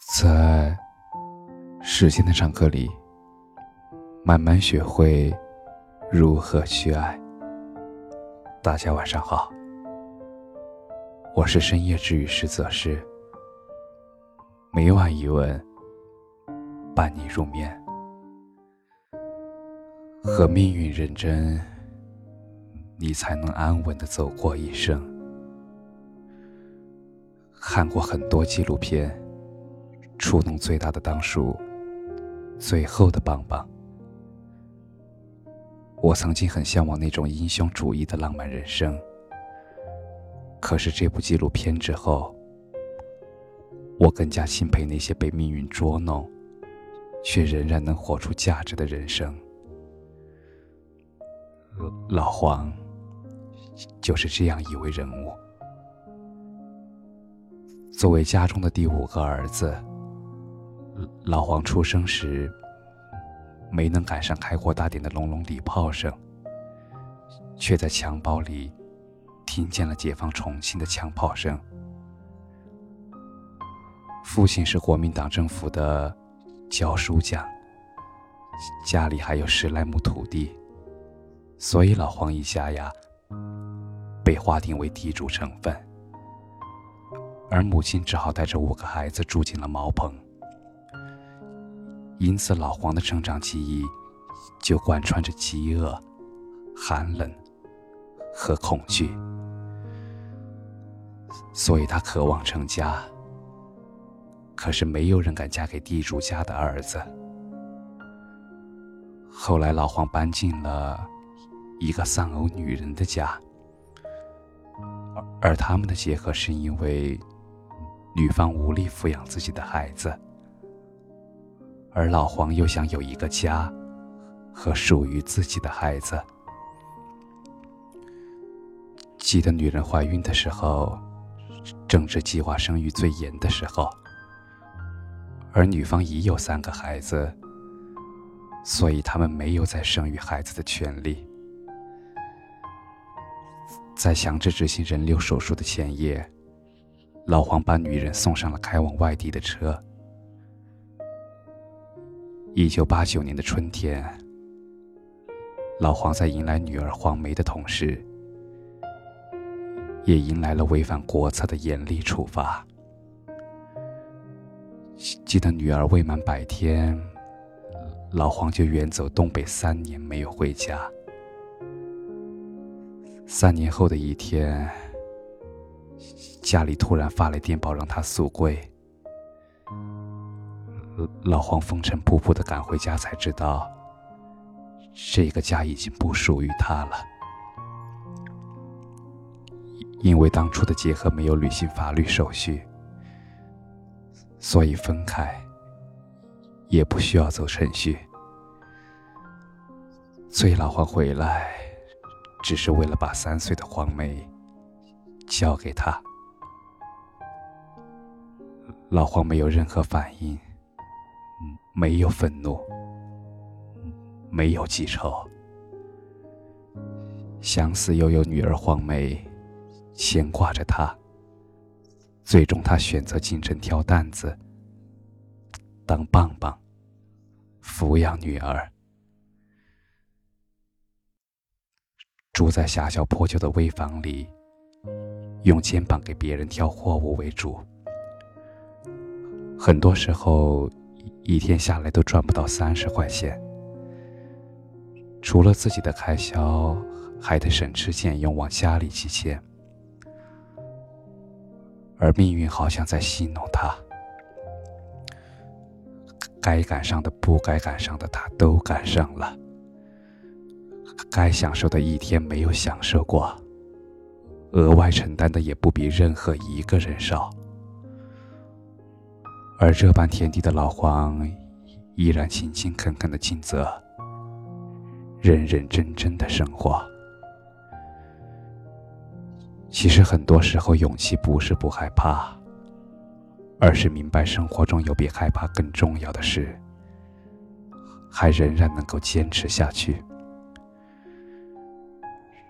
在时间的长河里，慢慢学会如何去爱。大家晚上好，我是深夜治愈师泽师，每晚一吻伴你入眠。和命运认真，你才能安稳的走过一生。看过很多纪录片。触动最大的当属最后的棒棒。我曾经很向往那种英雄主义的浪漫人生，可是这部纪录片之后，我更加钦佩那些被命运捉弄，却仍然能活出价值的人生。老黄就是这样一位人物。作为家中的第五个儿子。老黄出生时，没能赶上开国大典的隆隆礼炮声，却在襁褓里听见了解放重庆的枪炮声。父亲是国民党政府的教书匠，家里还有十来亩土地，所以老黄一家呀，被划定为地主成分，而母亲只好带着五个孩子住进了茅棚。因此，老黄的成长记忆就贯穿着饥饿、寒冷和恐惧，所以他渴望成家。可是，没有人敢嫁给地主家的儿子。后来，老黄搬进了一个丧偶女人的家，而他们的结合是因为女方无力抚养自己的孩子。而老黄又想有一个家，和属于自己的孩子。记得女人怀孕的时候，正值计划生育最严的时候，而女方已有三个孩子，所以他们没有再生育孩子的权利。在强制执行人流手术的前夜，老黄把女人送上了开往外地的车。一九八九年的春天，老黄在迎来女儿黄梅的同时，也迎来了违反国策的严厉处罚。记得女儿未满百天，老黄就远走东北三年没有回家。三年后的一天，家里突然发来电报，让他速归。老黄风尘仆仆的赶回家，才知道这个家已经不属于他了。因为当初的结合没有履行法律手续，所以分开也不需要走程序。所以老黄回来，只是为了把三岁的黄梅交给他。老黄没有任何反应。没有愤怒，没有记仇，相思又有女儿黄梅牵挂着他。最终，他选择进城挑担子，当棒棒，抚养女儿。住在狭小破旧的危房里，用肩膀给别人挑货物为主，很多时候。一天下来都赚不到三十块钱，除了自己的开销，还得省吃俭用往家里寄钱。而命运好像在戏弄他，该赶上的、不该赶上的，他都赶上了；该享受的一天没有享受过，额外承担的也不比任何一个人少。而这般田地的老黄，依然勤勤恳恳的尽责，认认真真的生活。其实很多时候，勇气不是不害怕，而是明白生活中有比害怕更重要的事，还仍然能够坚持下去。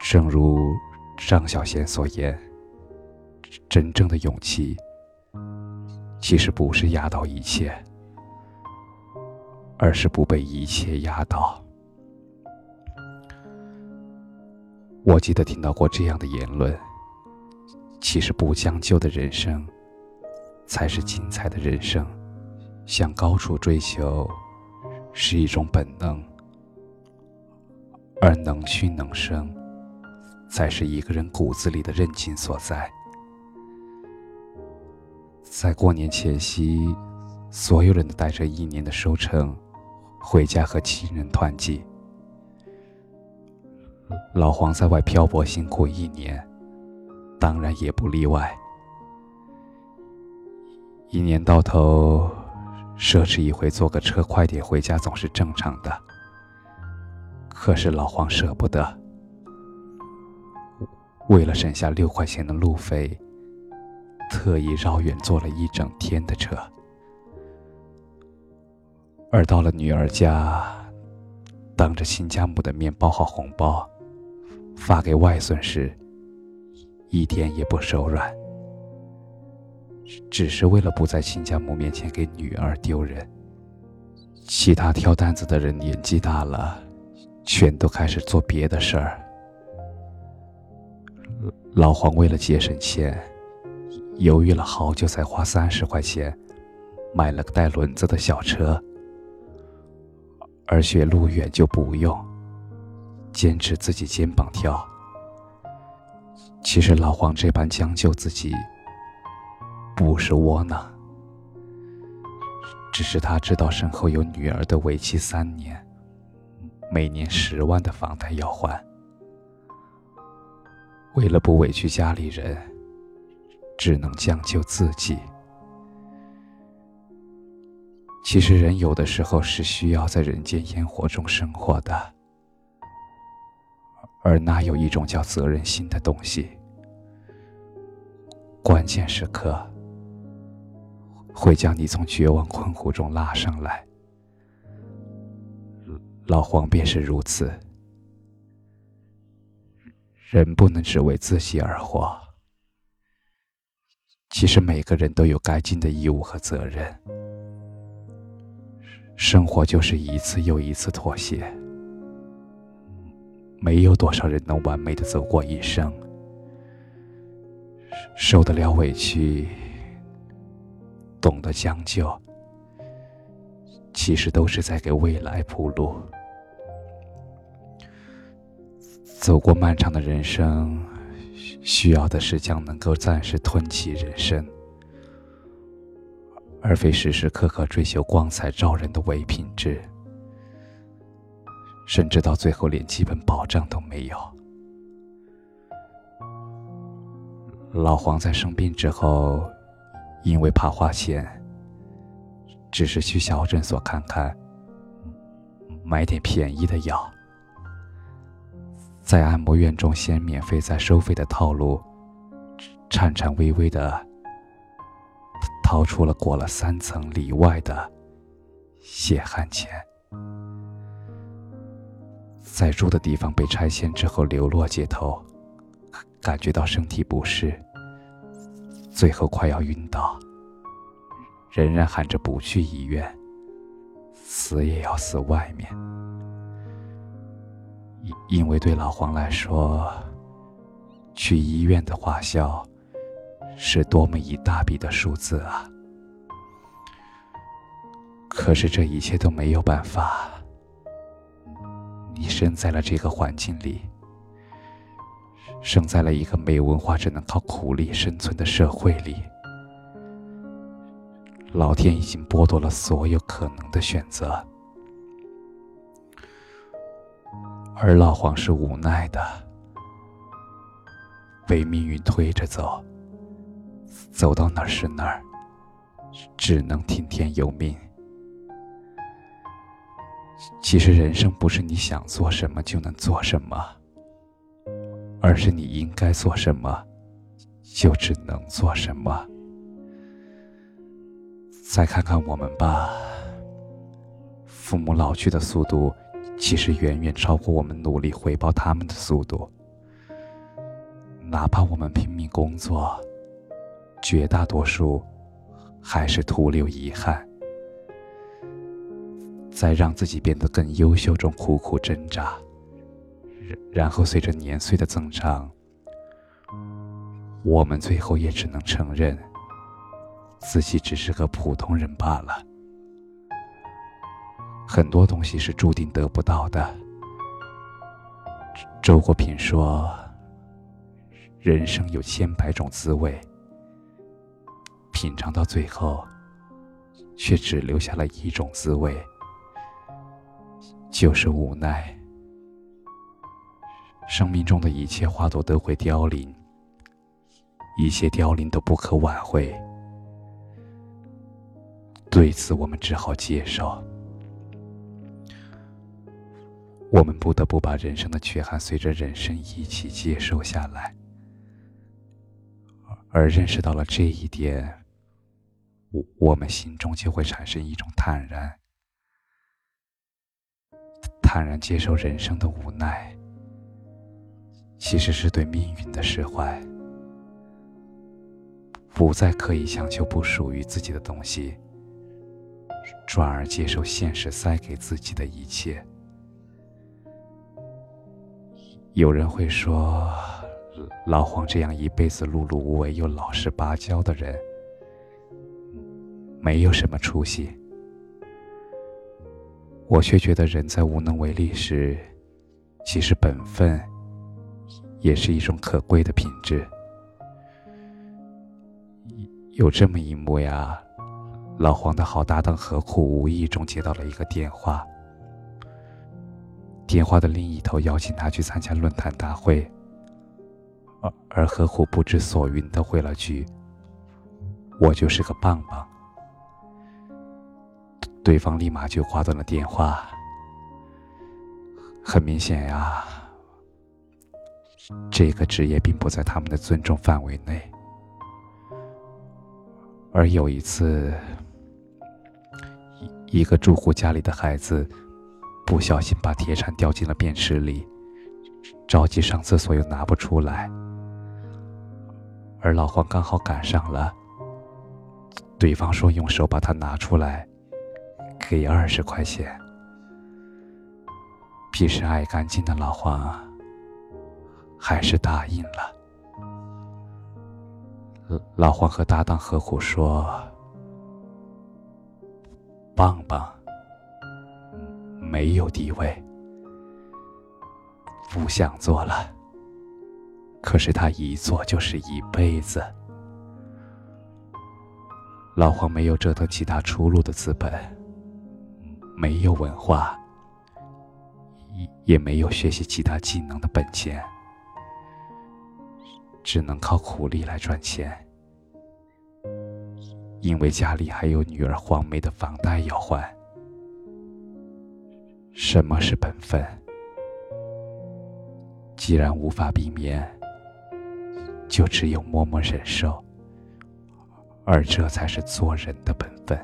正如张小娴所言：“真正的勇气。”其实不是压倒一切，而是不被一切压倒。我记得听到过这样的言论：其实不将就的人生，才是精彩的人生。向高处追求，是一种本能，而能屈能伸，才是一个人骨子里的韧劲所在。在过年前夕，所有人都带着一年的收成，回家和亲人团聚。老黄在外漂泊辛苦一年，当然也不例外。一年到头。奢侈一回，坐个车快点回家总是正常的。可是老黄舍不得，为了省下六块钱的路费，特意绕远坐了一整天的车。而到了女儿家，当着亲家母的面包好红包，发给外孙时，一点也不手软。只是为了不在亲家母面前给女儿丢人。其他挑担子的人年纪大了，全都开始做别的事儿。老黄为了节省钱，犹豫了好久，才花三十块钱买了个带轮子的小车。而学路远就不用，坚持自己肩膀挑。其实老黄这般将就自己。不是窝囊，只是他知道身后有女儿的为期三年，每年十万的房贷要还。为了不委屈家里人，只能将就自己。其实人有的时候是需要在人间烟火中生活的，而那有一种叫责任心的东西，关键时刻。会将你从绝望困苦中拉上来。老黄便是如此。人不能只为自己而活。其实每个人都有该尽的义务和责任。生活就是一次又一次妥协。没有多少人能完美的走过一生。受得了委屈。懂得将就，其实都是在给未来铺路。走过漫长的人生，需要的是将能够暂时吞起人生，而非时时刻刻追求光彩照人的伪品质，甚至到最后连基本保障都没有。老黄在生病之后。因为怕花钱，只是去小诊所看看，买点便宜的药，在按摩院中先免费再收费的套路，颤颤巍巍的掏出了裹了三层里外的血汗钱，在住的地方被拆迁之后流落街头，感觉到身体不适。最后快要晕倒，仍然喊着不去医院，死也要死外面。因因为对老黄来说，去医院的花销是多么一大笔的数字啊！可是这一切都没有办法，你生在了这个环境里。生在了一个没文化、只能靠苦力生存的社会里，老天已经剥夺了所有可能的选择，而老黄是无奈的，被命运推着走，走到哪儿是哪儿，只能听天由命。其实人生不是你想做什么就能做什么。而是你应该做什么，就只能做什么。再看看我们吧，父母老去的速度，其实远远超过我们努力回报他们的速度。哪怕我们拼命工作，绝大多数还是徒留遗憾？在让自己变得更优秀中苦苦挣扎，然后随着年岁的增长，我们最后也只能承认，自己只是个普通人罢了。很多东西是注定得不到的。周国平说：“人生有千百种滋味，品尝到最后，却只留下了一种滋味。”就是无奈。生命中的一切花朵都会凋零，一切凋零都不可挽回。对此，我们只好接受。我们不得不把人生的缺憾随着人生一起接受下来。而认识到了这一点，我我们心中就会产生一种坦然。坦然接受人生的无奈，其实是对命运的释怀，不再刻意强求不属于自己的东西，转而接受现实塞给自己的一切。有人会说，老黄这样一辈子碌碌无为又老实巴交的人，没有什么出息。我却觉得，人在无能为力时，其实本分也是一种可贵的品质。有这么一幕呀，老黄的好搭档何苦无意中接到了一个电话，电话的另一头邀请他去参加论坛大会，而而何苦不知所云的回了句：“我就是个棒棒。”对方立马就挂断了电话。很明显呀，这个职业并不在他们的尊重范围内。而有一次，一一个住户家里的孩子不小心把铁铲掉进了便池里，着急上厕所又拿不出来，而老黄刚好赶上了。对方说用手把它拿出来。给二十块钱。平时爱干净的老黄还是答应了。老黄和搭档合伙说：“棒棒没有地位，不想做了。可是他一做就是一辈子。老黄没有折腾其他出路的资本。”没有文化，也也没有学习其他技能的本钱，只能靠苦力来赚钱。因为家里还有女儿黄梅的房贷要还。什么是本分？既然无法避免，就只有默默忍受，而这才是做人的本分。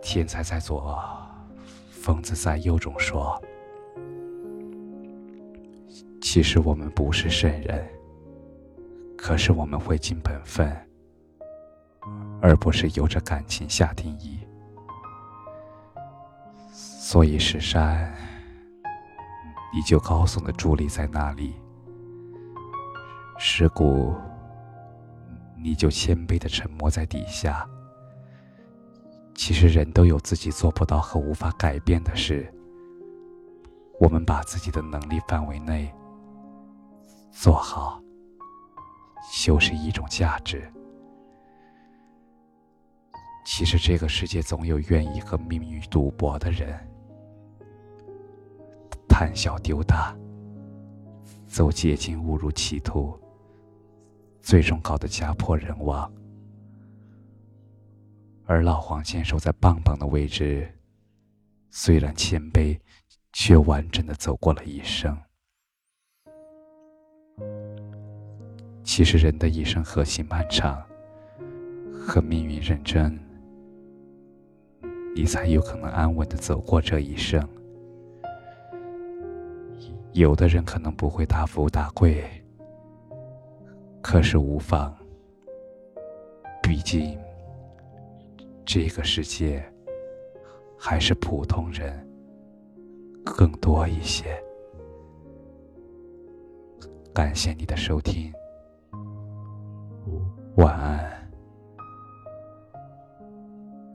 天才在左，疯子在右中说：“其实我们不是圣人，可是我们会尽本分，而不是由着感情下定义。所以石山，你就高耸的伫立在那里；石谷，你就谦卑的沉默在底下。”其实人都有自己做不到和无法改变的事，我们把自己的能力范围内做好，就是一种价值。其实这个世界总有愿意和命运赌博的人，贪小丢大，走捷径误入歧途，最终搞得家破人亡。而老黄坚守在棒棒的位置，虽然谦卑，却完整的走过了一生。其实人的一生何其漫长，和命运认真，你才有可能安稳的走过这一生。有的人可能不会大富大贵，可是无妨。毕竟，这个世界还是普通人更多一些。感谢你的收听，晚安。